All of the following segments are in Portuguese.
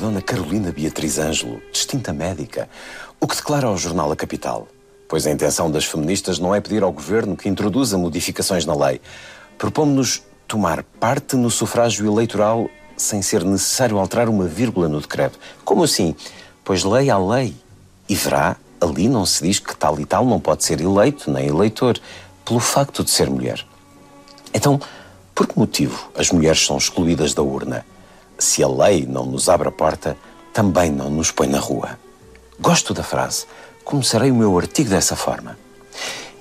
Dona Carolina Beatriz Ângelo, distinta médica, o que declara ao jornal A Capital? Pois a intenção das feministas não é pedir ao governo que introduza modificações na lei, propomos-nos tomar parte no sufrágio eleitoral sem ser necessário alterar uma vírgula no decreto. Como assim? Pois lei há lei. E verá, ali não se diz que tal e tal não pode ser eleito nem eleitor, pelo facto de ser mulher. Então, por que motivo as mulheres são excluídas da urna? Se a lei não nos abre a porta, também não nos põe na rua. Gosto da frase. Começarei o meu artigo dessa forma.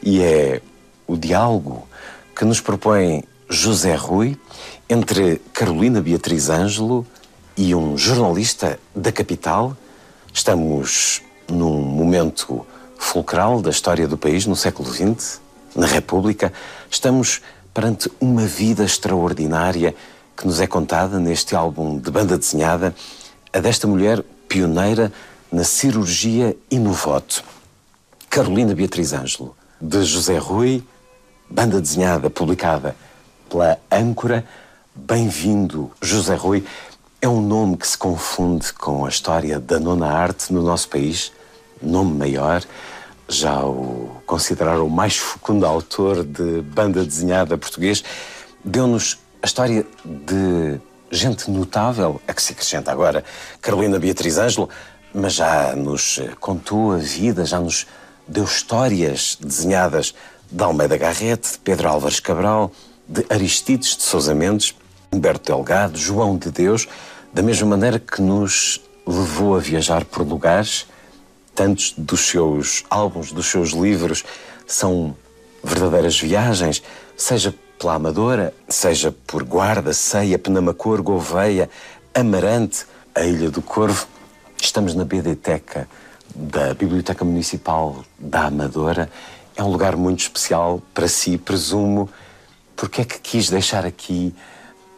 E é o diálogo que nos propõe José Rui entre Carolina Beatriz Ângelo e um jornalista da capital. Estamos num momento fulcral da história do país no século XX, na República. Estamos perante uma vida extraordinária que nos é contada neste álbum de banda desenhada, a desta mulher pioneira na cirurgia e no voto. Carolina Beatriz Ângelo, de José Rui, banda desenhada publicada pela Âncora. Bem-vindo, José Rui. É um nome que se confunde com a história da nona arte no nosso país, nome maior. Já o consideraram o mais fecundo autor de banda desenhada português. Deu-nos a história de gente notável, a que se acrescenta agora Carolina Beatriz Ângelo, mas já nos contou a vida, já nos deu histórias desenhadas de Almeida Garrete, de Pedro Álvares Cabral, de Aristides de Sousa Mendes, Humberto Delgado, João de Deus, da mesma maneira que nos levou a viajar por lugares, tantos dos seus álbuns, dos seus livros, são verdadeiras viagens, seja pela Amadora, seja por Guarda, Ceia, Penamacor, Gouveia, Amarante, a Ilha do Corvo. Estamos na BDteca da Biblioteca Municipal da Amadora é um lugar muito especial para si, presumo. Porque é que quis deixar aqui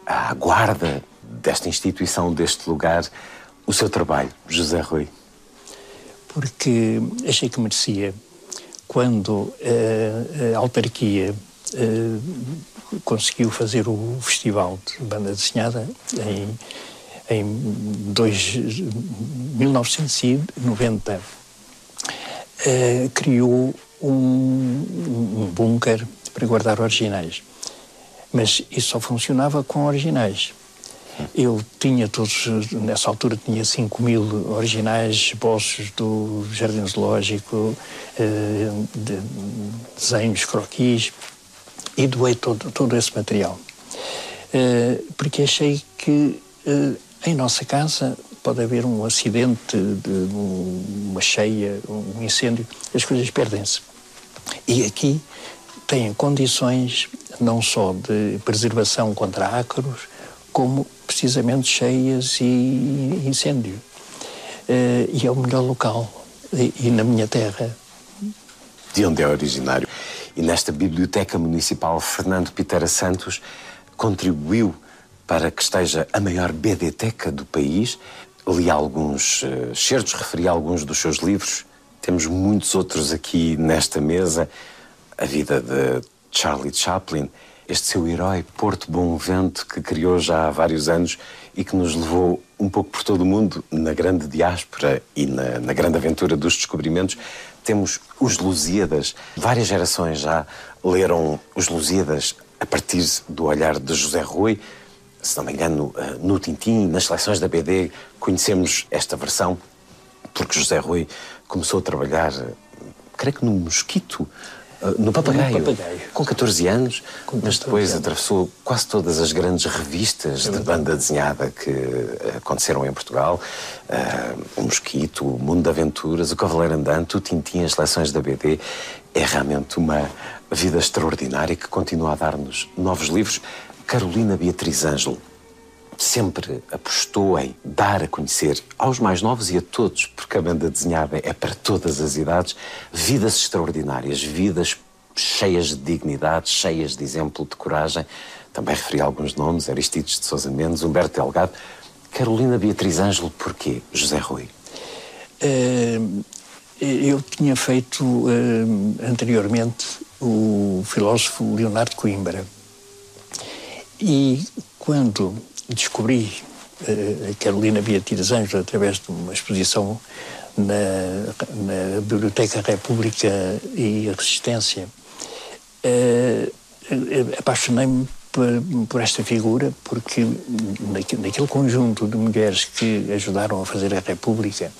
à guarda desta instituição, deste lugar, o seu trabalho, José Rui? Porque achei que merecia. Quando a, a autarquia a, conseguiu fazer o festival de banda desenhada em, em dois, 1990, criou um, um bunker para guardar originais. Mas isso só funcionava com originais. Eu tinha todos, nessa altura tinha 5 mil originais, esboços do Jardim Zoológico, eh, de, desenhos, croquis, e doei todo, todo esse material. Eh, porque achei que eh, em nossa casa pode haver um acidente, de, uma cheia, um incêndio, as coisas perdem-se. E aqui têm condições não só de preservação contra ácaros, como precisamente cheias e incêndio. Uh, e é o melhor local. E, na minha terra. De onde é originário? E nesta Biblioteca Municipal, Fernando Pitera Santos contribuiu para que esteja a maior BDteca do país. Li alguns uh, certos, referi alguns dos seus livros temos muitos outros aqui nesta mesa. A vida de Charlie Chaplin, este seu herói Porto Bom Vento que criou já há vários anos e que nos levou um pouco por todo o mundo na grande diáspora e na, na grande aventura dos descobrimentos. Temos os Lusíadas. Várias gerações já leram os Lusíadas a partir do olhar de José Rui. Se não me engano, eh, no Tintim, nas seleções da BD, conhecemos esta versão porque José Rui começou a trabalhar, creio que no mosquito, eh, no papagaio, no papagaio. com 14 anos, com 14 mas depois anos. atravessou quase todas as grandes revistas é de banda desenhada que eh, aconteceram em Portugal. Uh, o Mosquito, o Mundo de Aventuras, o Cavaleiro Andante, o Tintim, as seleções da BD. É realmente uma vida extraordinária que continua a dar-nos novos livros. Carolina Beatriz Ângelo, sempre apostou em dar a conhecer aos mais novos e a todos, porque a banda desenhada é para todas as idades, vidas extraordinárias, vidas cheias de dignidade, cheias de exemplo de coragem. Também referi alguns nomes, Aristides de Sousa Mendes, Humberto Delgado, Carolina Beatriz Ângelo, porquê José Rui? Uh, eu tinha feito uh, anteriormente o filósofo Leonardo Coimbra. E quando descobri uh, a Carolina Beatriz Ângelo através de uma exposição na, na Biblioteca República e Resistência, uh, apaixonei-me por, por, esta figura, porque naquele conjunto de mulheres que ajudaram a fazer a República,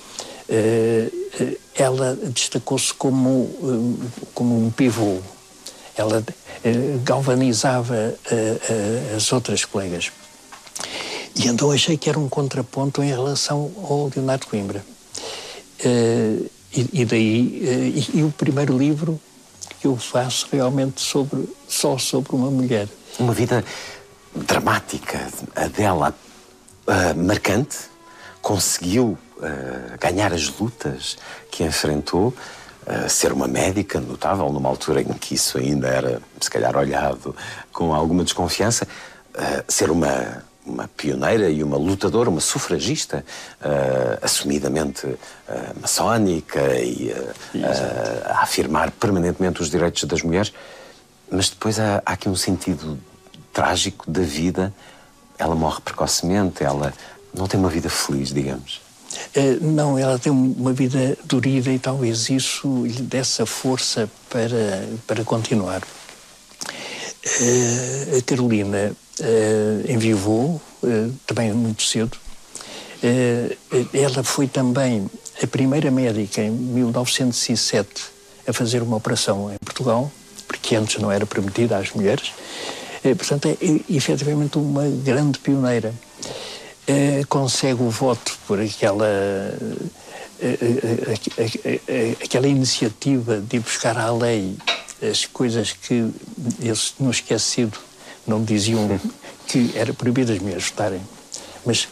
uh, ela destacou-se como, uh, como um pivô. Ela uh, galvanizava as outras colegas. E então achei que era um contraponto em relação ao Leonardo Coimbra. E, e, daí, e, e o primeiro livro que eu faço realmente sobre, só sobre uma mulher. Uma vida dramática, a dela uh, marcante, conseguiu uh, ganhar as lutas que enfrentou, uh, ser uma médica notável, numa altura em que isso ainda era, se calhar, olhado com alguma desconfiança, ser uma uma pioneira e uma lutadora, uma sufragista, uh, assumidamente uh, maçónica e uh, a afirmar permanentemente os direitos das mulheres. Mas depois há, há, aqui um sentido trágico da vida. Ela morre precocemente, ela não tem uma vida feliz, digamos. não, ela tem uma vida dorida e talvez isso lhe desse a força para, para continuar. a Carolina uh, enviou, uh, também muito cedo. Uh, ela foi também a primeira médica em 1907 a fazer uma operação em Portugal, porque antes não era permitida às mulheres. Portanto, é, é efetivamente uma grande pioneira. Consegue o voto por aquela, aquela iniciativa de buscar à lei as coisas que eles tinham esquecido não diziam que era proibido as mulheres votarem. Mas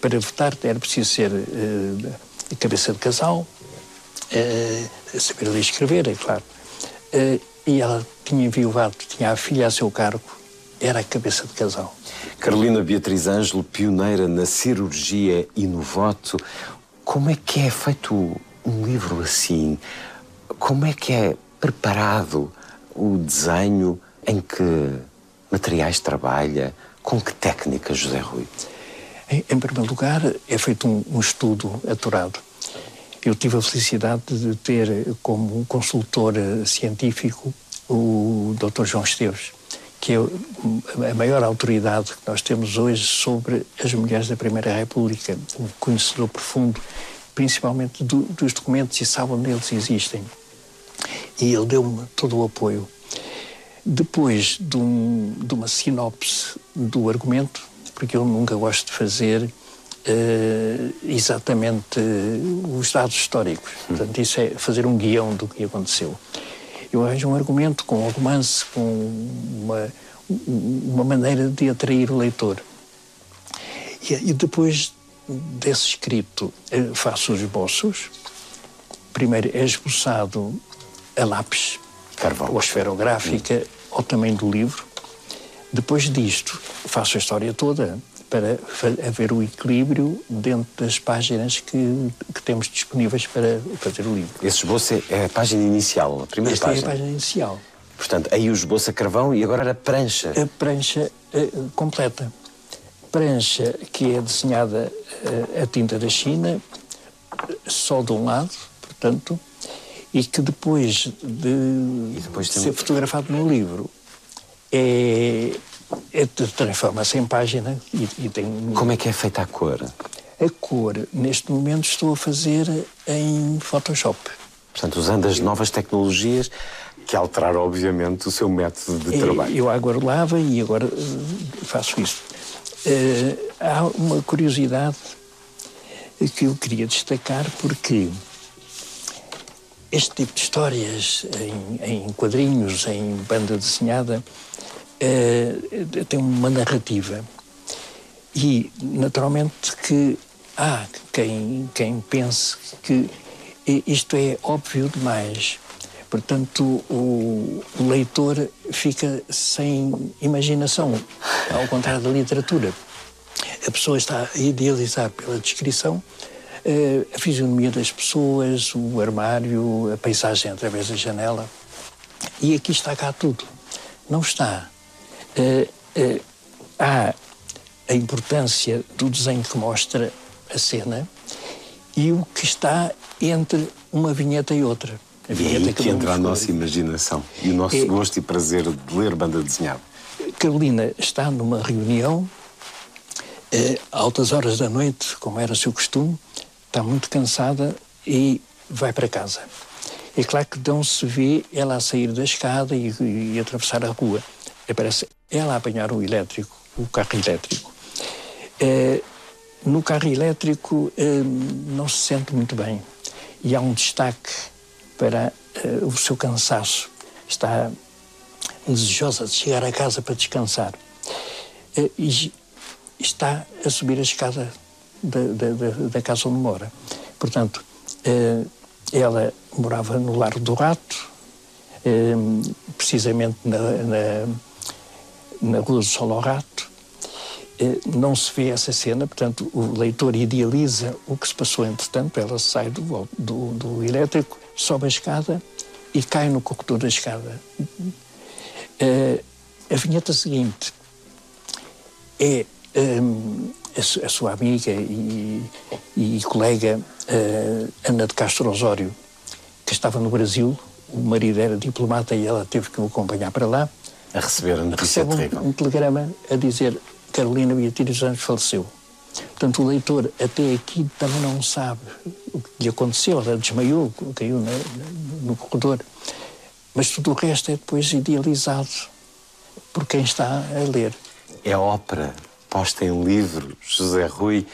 para votar era preciso ser uh, cabeça de casal, uh, saber ler e escrever, é claro. Uh, e ela tinha enviado, tinha a filha a seu cargo, era a cabeça de casal. Carolina Beatriz Ângelo, pioneira na cirurgia e no voto. Como é que é feito um livro assim? Como é que é preparado o desenho em que materiais trabalha? Com que técnica, José Rui? Em, em primeiro lugar, é feito um, um, estudo aturado. Eu tive a felicidade de ter como consultor científico o Dr. João Esteves, que é a maior autoridade que nós temos hoje sobre as mulheres da Primeira República, um conhecedor profundo, principalmente do, dos documentos e sabe onde eles existem. E ele deu-me todo o apoio. Depois de, um, de, uma sinopse do argumento, porque eu nunca gosto de fazer uh, exatamente uh, os dados históricos. Hum. Portanto, isso é fazer um guião do que aconteceu. Eu arranjo um argumento com um romance, com uma, uma maneira de atrair o leitor. E, e depois desse escrito, uh, faço os esboços. Primeiro é esboçado a lápis, Carvão. ou esferográfica, hum ao tamanho do livro. Depois disto, faço a história toda para haver o equilíbrio dentro das páginas que, que temos disponíveis para fazer o livro. Esse esboço é a página inicial, a primeira Esta página? é a página inicial. Portanto, aí o esboço a carvão e agora a prancha? A prancha uh, completa. Prancha que é desenhada uh, a tinta da China, só de um lado, portanto, e que depois de depois ser fotografado no livro é, é transforma-se em página e, e, tem... Como é que é feita a cor? A cor, neste momento, estou a fazer em Photoshop. Portanto, usando as novas tecnologias que alteraram, obviamente, o seu método de é, trabalho. Eu agora lava e agora uh, faço isso. Uh, há uma curiosidade que eu queria destacar porque este tipo de histórias em, em quadrinhos, em banda desenhada, uh, tem uma narrativa. E, naturalmente, que há quem, quem pense que isto é óbvio demais. Portanto, o, leitor fica sem imaginação, ao contrário da literatura. A pessoa está a idealizar pela descrição a fisionomia das pessoas, o armário, a paisagem através da janela. E aqui está cá tudo. Não está. Uh, uh, há a importância do desenho que mostra a cena e o que está entre uma vinheta e outra. A vinheta e aí que entra a nossa imaginação e o nosso é, gosto e prazer de ler banda desenhada. Carolina está numa reunião, eh, altas horas da noite, como era seu costume, está muito cansada e vai para casa. É claro que não se vê ela a sair da escada e, e atravessar a rua. Aparece ela a apanhar o elétrico, o carro elétrico. Eh, no carro elétrico eh, não se sente muito bem e há um destaque para eh, o seu cansaço. Está desejosa de chegar a casa para descansar e está a subir a escada da, da, da casa onde mora. Portanto, ela morava no Largo do Rato, precisamente na, na, na Rua do Sol ao Rato, eh, não se vê essa cena, portanto, o leitor idealiza o que se passou entretanto. Ela sai do, do, do elétrico, sobe a escada e cai no corredor da escada. A vinheta seguinte é a, a, sua amiga e, e colega uh, Ana de Castro Osório, que estava no Brasil. O marido era diplomata e ela teve que o acompanhar para lá. A receber a notícia Recebe terrível. Um, um telegrama a dizer Carolina Beatriz Anjos faleceu. Portanto, o leitor até aqui também não sabe o que lhe aconteceu. Ela desmaiou, caiu no, no corredor. Mas tudo o resto é depois idealizado por quem está a ler. É ópera posta em livro. José Rui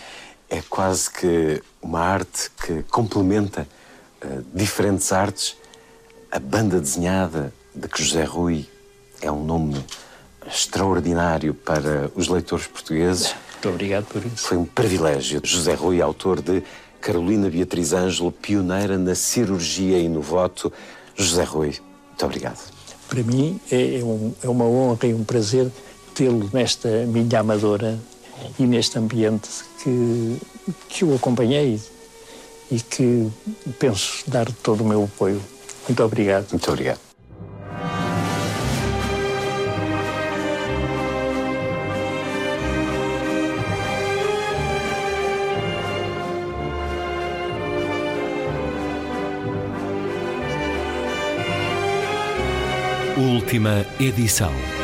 é quase que uma arte que complementa uh, diferentes artes. A banda desenhada de que José Rui é um nome extraordinário para os leitores portugueses. Muito obrigado por isso. Foi um privilégio. José Rui, autor de Carolina Beatriz Ângelo, pioneira na cirurgia e no voto. José Rui, muito obrigado. Para mim é, é, um, é uma honra e um prazer tê-lo nesta minha amadora e neste ambiente que, que eu acompanhei e que penso dar todo o meu apoio. Muito obrigado. Muito obrigado. Última edição.